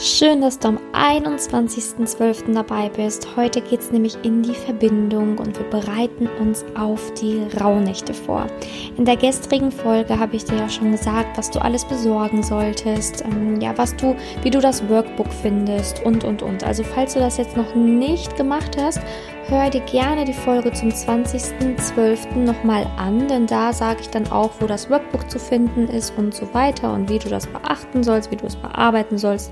Schön, dass du am 21.12. dabei bist. Heute geht es nämlich in die Verbindung und wir bereiten uns auf die Rauhnächte vor. In der gestrigen Folge habe ich dir ja schon gesagt, was du alles besorgen solltest, ähm, ja, was du, wie du das Workbook findest und und und. Also falls du das jetzt noch nicht gemacht hast, hör dir gerne die Folge zum 20.12. nochmal an, denn da sage ich dann auch, wo das Workbook zu finden ist und so weiter und wie du das beachten sollst, wie du es bearbeiten sollst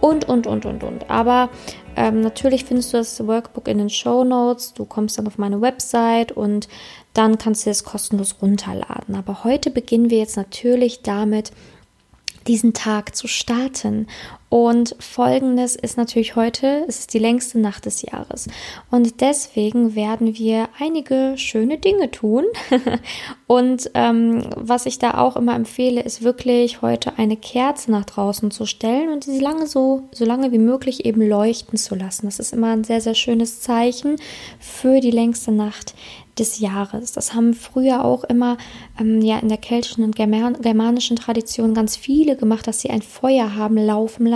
und, und, und, und, und. Aber ähm, natürlich findest du das Workbook in den Show Notes. Du kommst dann auf meine Website und dann kannst du es kostenlos runterladen. Aber heute beginnen wir jetzt natürlich damit, diesen Tag zu starten. Und folgendes ist natürlich heute, es ist die längste Nacht des Jahres. Und deswegen werden wir einige schöne Dinge tun. und ähm, was ich da auch immer empfehle, ist wirklich heute eine Kerze nach draußen zu stellen und sie lange so, so lange wie möglich eben leuchten zu lassen. Das ist immer ein sehr, sehr schönes Zeichen für die längste Nacht des Jahres. Das haben früher auch immer ähm, ja in der keltischen und German germanischen Tradition ganz viele gemacht, dass sie ein Feuer haben laufen lassen,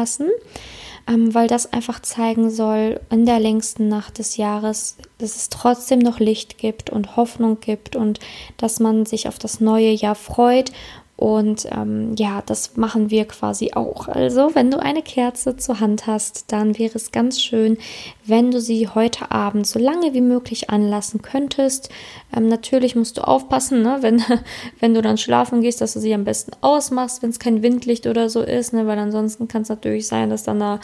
ähm, weil das einfach zeigen soll in der längsten Nacht des Jahres, dass es trotzdem noch Licht gibt und Hoffnung gibt und dass man sich auf das neue Jahr freut und ähm, ja, das machen wir quasi auch. Also, wenn du eine Kerze zur Hand hast, dann wäre es ganz schön, wenn du sie heute Abend so lange wie möglich anlassen könntest. Ähm, natürlich musst du aufpassen, ne? wenn, wenn du dann schlafen gehst, dass du sie am besten ausmachst, wenn es kein Windlicht oder so ist, ne? weil ansonsten kann es natürlich sein, dass dann da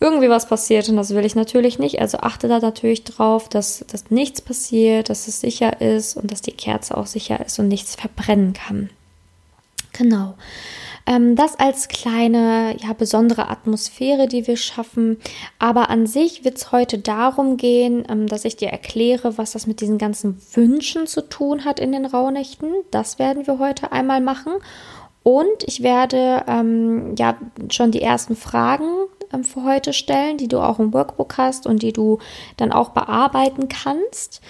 irgendwie was passiert und das will ich natürlich nicht. Also achte da natürlich drauf, dass, dass nichts passiert, dass es sicher ist und dass die Kerze auch sicher ist und nichts verbrennen kann. Genau. Ähm, das als kleine, ja, besondere Atmosphäre, die wir schaffen. Aber an sich wird es heute darum gehen, ähm, dass ich dir erkläre, was das mit diesen ganzen Wünschen zu tun hat in den Rauhnächten. Das werden wir heute einmal machen. Und ich werde ähm, ja schon die ersten Fragen ähm, für heute stellen, die du auch im Workbook hast und die du dann auch bearbeiten kannst.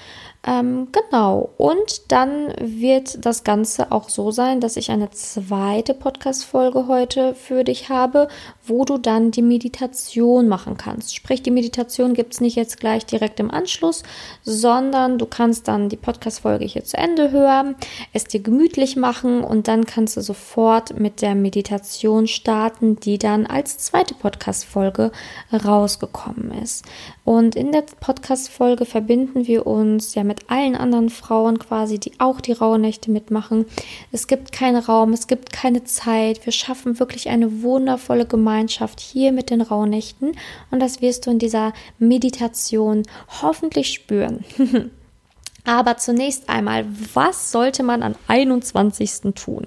Ähm, genau. Und dann wird das Ganze auch so sein, dass ich eine zweite Podcast-Folge heute für dich habe, wo du dann die Meditation machen kannst. Sprich, die Meditation gibt es nicht jetzt gleich direkt im Anschluss, sondern du kannst dann die Podcast-Folge hier zu Ende hören, es dir gemütlich machen und dann kannst du sofort mit der Meditation starten, die dann als zweite Podcast-Folge rausgekommen ist. Und in der Podcast-Folge verbinden wir uns ja mit allen anderen Frauen quasi, die auch die Rauhnächte mitmachen. Es gibt keinen Raum, es gibt keine Zeit. Wir schaffen wirklich eine wundervolle Gemeinschaft hier mit den Rauhnächten. Und das wirst du in dieser Meditation hoffentlich spüren. Aber zunächst einmal, was sollte man am 21. tun?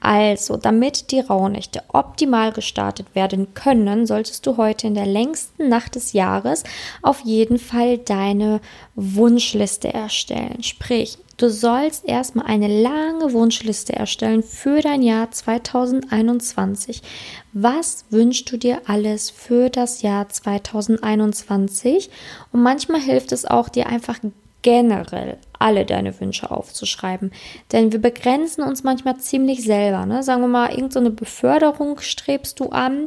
Also, damit die Rauhnächte optimal gestartet werden können, solltest du heute in der längsten Nacht des Jahres auf jeden Fall deine Wunschliste erstellen. Sprich, Du sollst erstmal eine lange Wunschliste erstellen für dein Jahr 2021. Was wünschst du dir alles für das Jahr 2021? Und manchmal hilft es auch, dir einfach generell alle deine Wünsche aufzuschreiben. Denn wir begrenzen uns manchmal ziemlich selber. Ne? Sagen wir mal, irgendeine so Beförderung strebst du an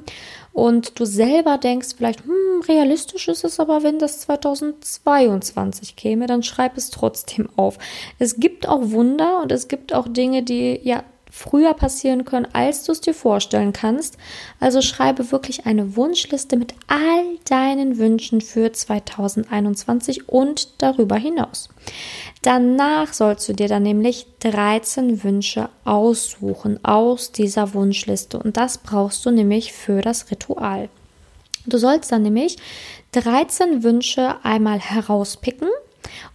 und du selber denkst vielleicht, hm, realistisch ist es aber, wenn das 2022 käme, dann schreib es trotzdem auf. Es gibt auch Wunder und es gibt auch Dinge, die ja früher passieren können, als du es dir vorstellen kannst. Also schreibe wirklich eine Wunschliste mit all deinen Wünschen für 2021 und darüber hinaus. Danach sollst du dir dann nämlich 13 Wünsche aussuchen aus dieser Wunschliste und das brauchst du nämlich für das Ritual. Du sollst dann nämlich 13 Wünsche einmal herauspicken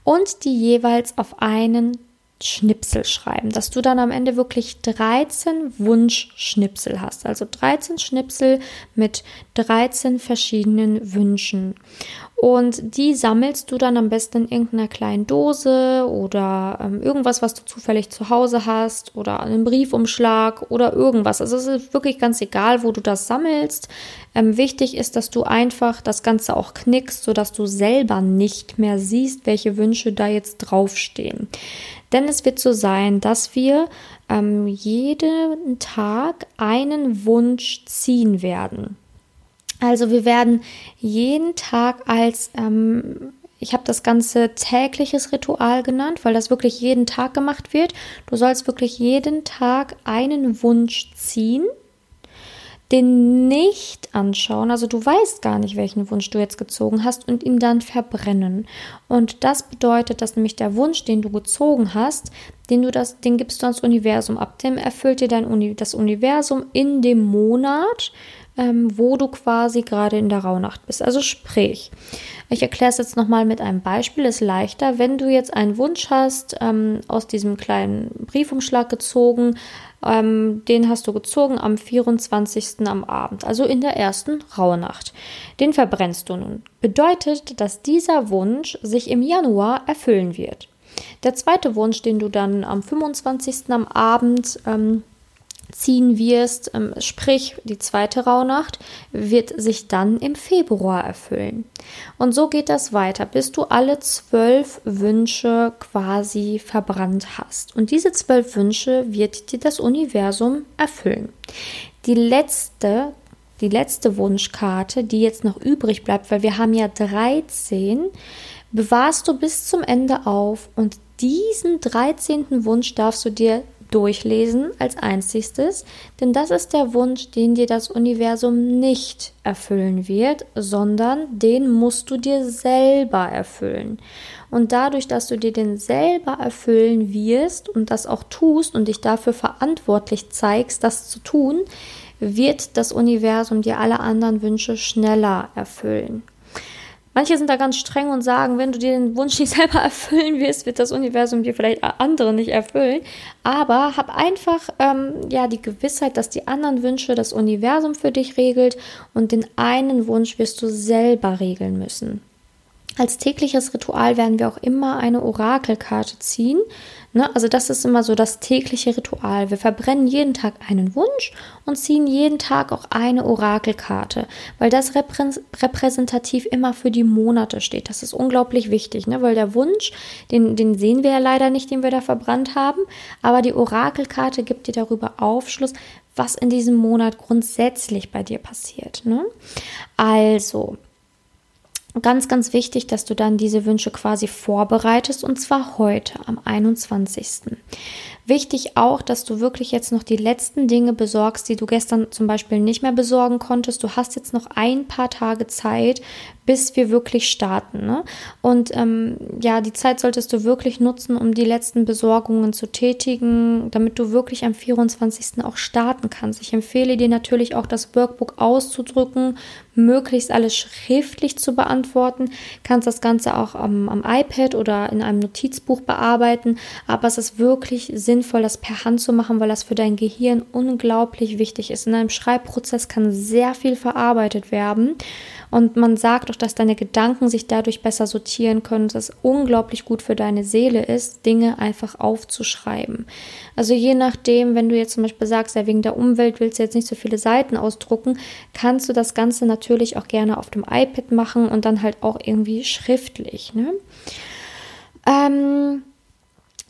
und die jeweils auf einen Schnipsel schreiben, dass du dann am Ende wirklich 13 Wunschschnipsel hast. Also 13 Schnipsel mit 13 verschiedenen Wünschen. Und die sammelst du dann am besten in irgendeiner kleinen Dose oder ähm, irgendwas, was du zufällig zu Hause hast oder einen Briefumschlag oder irgendwas. Also es ist wirklich ganz egal, wo du das sammelst. Ähm, wichtig ist, dass du einfach das Ganze auch knickst, sodass du selber nicht mehr siehst, welche Wünsche da jetzt draufstehen. Denn es wird so sein, dass wir ähm, jeden Tag einen Wunsch ziehen werden. Also wir werden jeden Tag als, ähm, ich habe das Ganze tägliches Ritual genannt, weil das wirklich jeden Tag gemacht wird. Du sollst wirklich jeden Tag einen Wunsch ziehen den nicht anschauen, also du weißt gar nicht, welchen Wunsch du jetzt gezogen hast und ihn dann verbrennen. Und das bedeutet, dass nämlich der Wunsch, den du gezogen hast, den du das, den gibst du ans Universum ab, dem erfüllt dir dein Uni, das Universum in dem Monat, ähm, wo du quasi gerade in der Rauhnacht bist. Also sprich, ich erkläre es jetzt nochmal mit einem Beispiel, ist leichter. Wenn du jetzt einen Wunsch hast, ähm, aus diesem kleinen Briefumschlag gezogen, ähm, den hast du gezogen am 24. am Abend, also in der ersten Rauhnacht. Den verbrennst du nun. Bedeutet, dass dieser Wunsch sich im Januar erfüllen wird. Der zweite Wunsch, den du dann am 25. am Abend ähm, ziehen wirst, ähm, sprich die zweite Rauhnacht, wird sich dann im Februar erfüllen. Und so geht das weiter, bis du alle zwölf Wünsche quasi verbrannt hast. Und diese zwölf Wünsche wird dir das Universum erfüllen. Die letzte, die letzte Wunschkarte, die jetzt noch übrig bleibt, weil wir haben ja 13, bewahrst du bis zum Ende auf und diesen 13. Wunsch darfst du dir durchlesen als einziges, denn das ist der Wunsch, den dir das Universum nicht erfüllen wird, sondern den musst du dir selber erfüllen. Und dadurch, dass du dir den selber erfüllen wirst und das auch tust und dich dafür verantwortlich zeigst, das zu tun, wird das Universum dir alle anderen Wünsche schneller erfüllen. Manche sind da ganz streng und sagen, wenn du dir den Wunsch nicht selber erfüllen wirst, wird das Universum dir vielleicht andere nicht erfüllen. Aber hab einfach ähm, ja die Gewissheit, dass die anderen Wünsche das Universum für dich regelt und den einen Wunsch wirst du selber regeln müssen. Als tägliches Ritual werden wir auch immer eine Orakelkarte ziehen. Ne? Also das ist immer so das tägliche Ritual. Wir verbrennen jeden Tag einen Wunsch und ziehen jeden Tag auch eine Orakelkarte, weil das reprä repräsentativ immer für die Monate steht. Das ist unglaublich wichtig, ne? weil der Wunsch, den, den sehen wir ja leider nicht, den wir da verbrannt haben, aber die Orakelkarte gibt dir darüber Aufschluss, was in diesem Monat grundsätzlich bei dir passiert. Ne? Also, ganz, ganz wichtig, dass du dann diese Wünsche quasi vorbereitest und zwar heute am 21. Wichtig auch, dass du wirklich jetzt noch die letzten Dinge besorgst, die du gestern zum Beispiel nicht mehr besorgen konntest. Du hast jetzt noch ein paar Tage Zeit, bis wir wirklich starten. Ne? Und ähm, ja, die Zeit solltest du wirklich nutzen, um die letzten Besorgungen zu tätigen, damit du wirklich am 24. auch starten kannst. Ich empfehle dir natürlich auch das Workbook auszudrücken, möglichst alles schriftlich zu beantworten. Kannst das Ganze auch am, am iPad oder in einem Notizbuch bearbeiten, aber es ist wirklich sinnvoll sinnvoll, das per Hand zu machen, weil das für dein Gehirn unglaublich wichtig ist. In einem Schreibprozess kann sehr viel verarbeitet werden und man sagt auch, dass deine Gedanken sich dadurch besser sortieren können, dass es unglaublich gut für deine Seele ist, Dinge einfach aufzuschreiben. Also je nachdem, wenn du jetzt zum Beispiel sagst, ja, wegen der Umwelt willst du jetzt nicht so viele Seiten ausdrucken, kannst du das Ganze natürlich auch gerne auf dem iPad machen und dann halt auch irgendwie schriftlich. Ne? Ähm,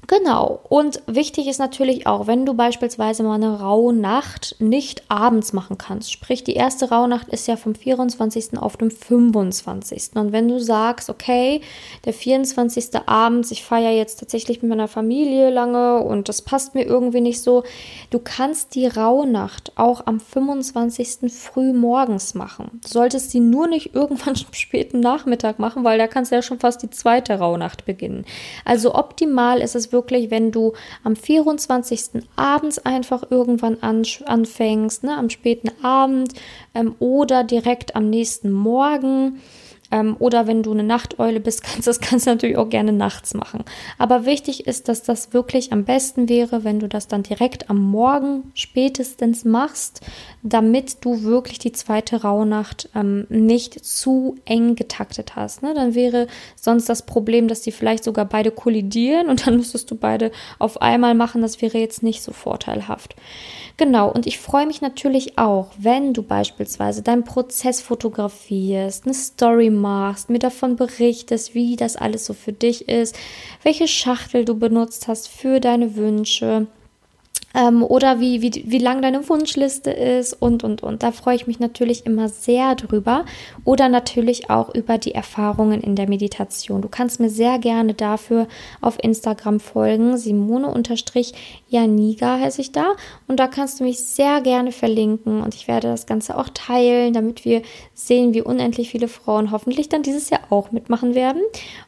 Genau. Und wichtig ist natürlich auch, wenn du beispielsweise mal eine Rauhnacht nicht abends machen kannst. Sprich, die erste Rauhnacht ist ja vom 24. auf dem 25. Und wenn du sagst, okay, der 24. Abend, ich feiere jetzt tatsächlich mit meiner Familie lange und das passt mir irgendwie nicht so, du kannst die Rauhnacht auch am 25. früh morgens machen. Du solltest sie nur nicht irgendwann am späten Nachmittag machen, weil da kannst du ja schon fast die zweite Rauhnacht beginnen. Also optimal ist es wirklich, wenn du am 24. abends einfach irgendwann anfängst, ne, am späten Abend ähm, oder direkt am nächsten Morgen ähm, oder wenn du eine Nachteule bist, kannst du das Ganze natürlich auch gerne nachts machen. Aber wichtig ist, dass das wirklich am besten wäre, wenn du das dann direkt am Morgen spätestens machst, damit du wirklich die zweite Rauhnacht ähm, nicht zu eng getaktet hast. Ne? Dann wäre sonst das Problem, dass die vielleicht sogar beide kollidieren und dann müsstest du beide auf einmal machen. Das wäre jetzt nicht so vorteilhaft. Genau, und ich freue mich natürlich auch, wenn du beispielsweise deinen Prozess fotografierst, eine Story machst, mir davon berichtest, wie das alles so für dich ist, welche Schachtel du benutzt hast für deine Wünsche. Ähm, oder wie, wie, wie lang deine Wunschliste ist und, und, und. Da freue ich mich natürlich immer sehr drüber. Oder natürlich auch über die Erfahrungen in der Meditation. Du kannst mir sehr gerne dafür auf Instagram folgen. Simone-Janiga heiße ich da. Und da kannst du mich sehr gerne verlinken. Und ich werde das Ganze auch teilen, damit wir sehen, wie unendlich viele Frauen hoffentlich dann dieses Jahr auch mitmachen werden.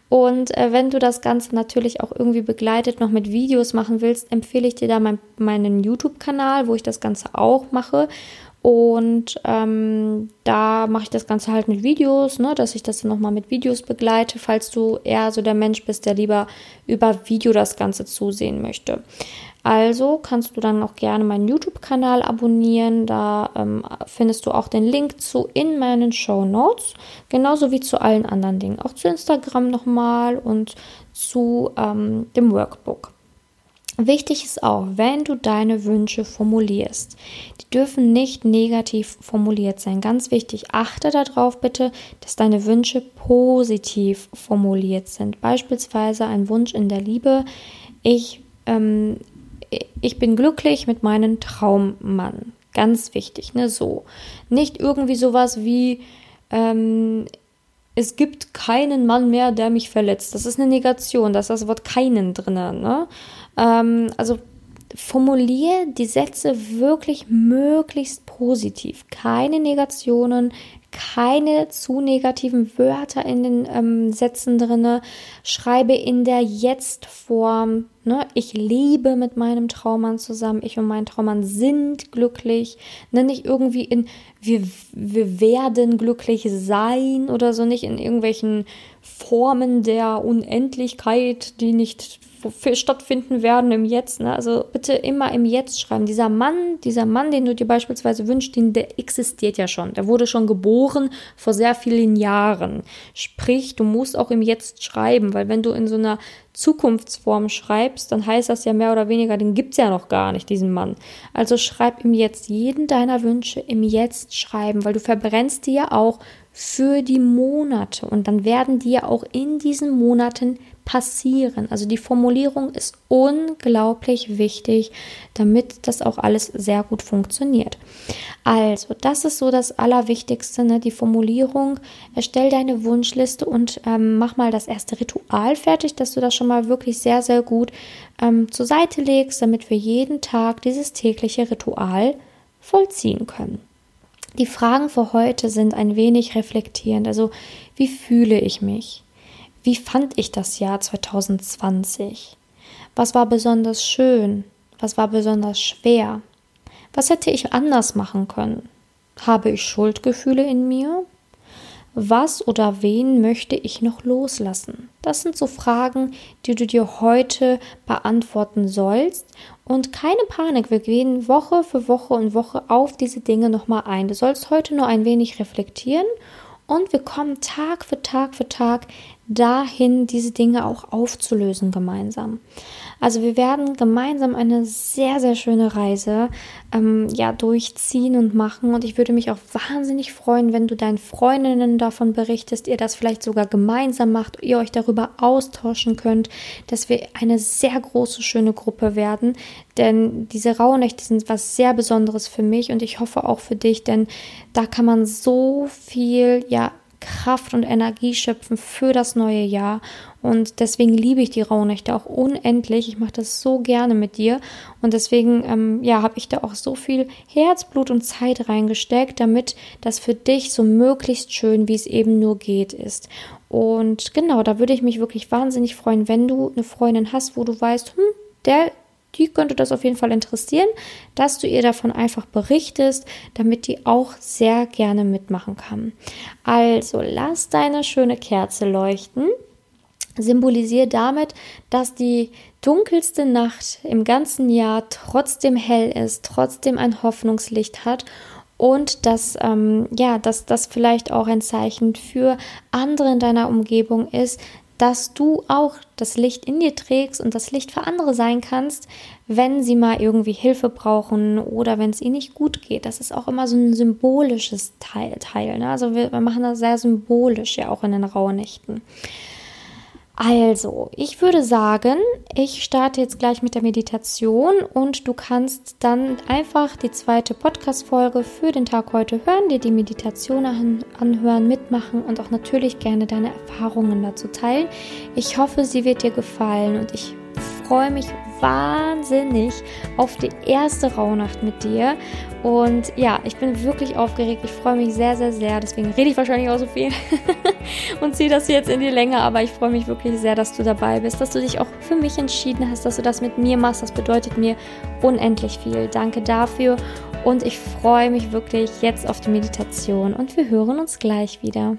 Und äh, wenn du das Ganze natürlich auch irgendwie begleitet noch mit Videos machen willst, empfehle ich dir da mein, meinen YouTube-Kanal, wo ich das Ganze auch mache. Und ähm, da mache ich das Ganze halt mit Videos, ne, dass ich das dann nochmal mit Videos begleite, falls du eher so der Mensch bist, der lieber über Video das Ganze zusehen möchte. Also kannst du dann auch gerne meinen YouTube-Kanal abonnieren. Da ähm, findest du auch den Link zu in meinen Show Notes, genauso wie zu allen anderen Dingen, auch zu Instagram nochmal und zu ähm, dem Workbook. Wichtig ist auch, wenn du deine Wünsche formulierst, die dürfen nicht negativ formuliert sein. Ganz wichtig, achte darauf bitte, dass deine Wünsche positiv formuliert sind. Beispielsweise ein Wunsch in der Liebe. Ich ähm, ich bin glücklich mit meinem Traummann. Ganz wichtig, ne? So. Nicht irgendwie sowas wie, ähm, es gibt keinen Mann mehr, der mich verletzt. Das ist eine Negation, da ist das Wort keinen drin. Ne? Ähm, also formuliere die Sätze wirklich möglichst positiv. Keine Negationen, keine zu negativen Wörter in den ähm, Sätzen drinne. Schreibe in der Jetzt-Form. Ne? Ich lebe mit meinem Traummann zusammen. Ich und mein Traummann sind glücklich. Ne? Nicht irgendwie in wir, wir werden glücklich sein oder so. Nicht in irgendwelchen Formen der Unendlichkeit, die nicht stattfinden werden im Jetzt. Ne? Also bitte immer im Jetzt schreiben. Dieser Mann, dieser Mann, den du dir beispielsweise wünschst, den, der existiert ja schon. Der wurde schon geboren vor sehr vielen Jahren. Sprich, du musst auch im Jetzt schreiben, weil wenn du in so einer Zukunftsform schreibst, dann heißt das ja mehr oder weniger, den gibt es ja noch gar nicht, diesen Mann. Also schreib im Jetzt jeden deiner Wünsche im Jetzt schreiben, weil du verbrennst die ja auch für die Monate und dann werden die ja auch in diesen Monaten passieren. Also die Formulierung ist unglaublich wichtig, damit das auch alles sehr gut funktioniert. Also, das ist so das Allerwichtigste, ne? die Formulierung. Erstell deine Wunschliste und ähm, mach mal das erste Ritual fertig, dass du das schon mal wirklich sehr, sehr gut ähm, zur Seite legst, damit wir jeden Tag dieses tägliche Ritual vollziehen können. Die Fragen für heute sind ein wenig reflektierend. Also, wie fühle ich mich? Wie fand ich das Jahr 2020? Was war besonders schön? Was war besonders schwer? Was hätte ich anders machen können? Habe ich Schuldgefühle in mir? Was oder wen möchte ich noch loslassen? Das sind so Fragen, die du dir heute beantworten sollst. Und keine Panik, wir gehen Woche für Woche und Woche auf diese Dinge nochmal ein. Du sollst heute nur ein wenig reflektieren und wir kommen Tag für Tag für Tag dahin, diese Dinge auch aufzulösen gemeinsam. Also wir werden gemeinsam eine sehr, sehr schöne Reise ähm, ja, durchziehen und machen. Und ich würde mich auch wahnsinnig freuen, wenn du deinen Freundinnen davon berichtest, ihr das vielleicht sogar gemeinsam macht, ihr euch darüber austauschen könnt, dass wir eine sehr große, schöne Gruppe werden. Denn diese Rauhnächte sind was sehr Besonderes für mich und ich hoffe auch für dich, denn da kann man so viel, ja, Kraft und Energie schöpfen für das neue Jahr. Und deswegen liebe ich die Rauhnächte auch unendlich. Ich mache das so gerne mit dir. Und deswegen, ähm, ja, habe ich da auch so viel Herzblut und Zeit reingesteckt, damit das für dich so möglichst schön, wie es eben nur geht, ist. Und genau, da würde ich mich wirklich wahnsinnig freuen, wenn du eine Freundin hast, wo du weißt, hm, der, die könnte das auf jeden Fall interessieren, dass du ihr davon einfach berichtest, damit die auch sehr gerne mitmachen kann. Also lass deine schöne Kerze leuchten. Symbolisiere damit, dass die dunkelste Nacht im ganzen Jahr trotzdem hell ist, trotzdem ein Hoffnungslicht hat und dass ähm, ja, dass das vielleicht auch ein Zeichen für andere in deiner Umgebung ist, dass du auch das Licht in dir trägst und das Licht für andere sein kannst, wenn sie mal irgendwie Hilfe brauchen oder wenn es ihnen nicht gut geht. Das ist auch immer so ein symbolisches Teil. Teil ne? Also wir, wir, machen das sehr symbolisch ja auch in den Rauhnächten. Also, ich würde sagen, ich starte jetzt gleich mit der Meditation und du kannst dann einfach die zweite Podcast-Folge für den Tag heute hören, dir die Meditation anhören, mitmachen und auch natürlich gerne deine Erfahrungen dazu teilen. Ich hoffe, sie wird dir gefallen und ich freue mich wahnsinnig auf die erste Rauhnacht mit dir. Und ja, ich bin wirklich aufgeregt. Ich freue mich sehr, sehr, sehr. Deswegen rede ich wahrscheinlich auch so viel und ziehe das jetzt in die Länge. Aber ich freue mich wirklich sehr, dass du dabei bist, dass du dich auch für mich entschieden hast, dass du das mit mir machst. Das bedeutet mir unendlich viel. Danke dafür. Und ich freue mich wirklich jetzt auf die Meditation. Und wir hören uns gleich wieder.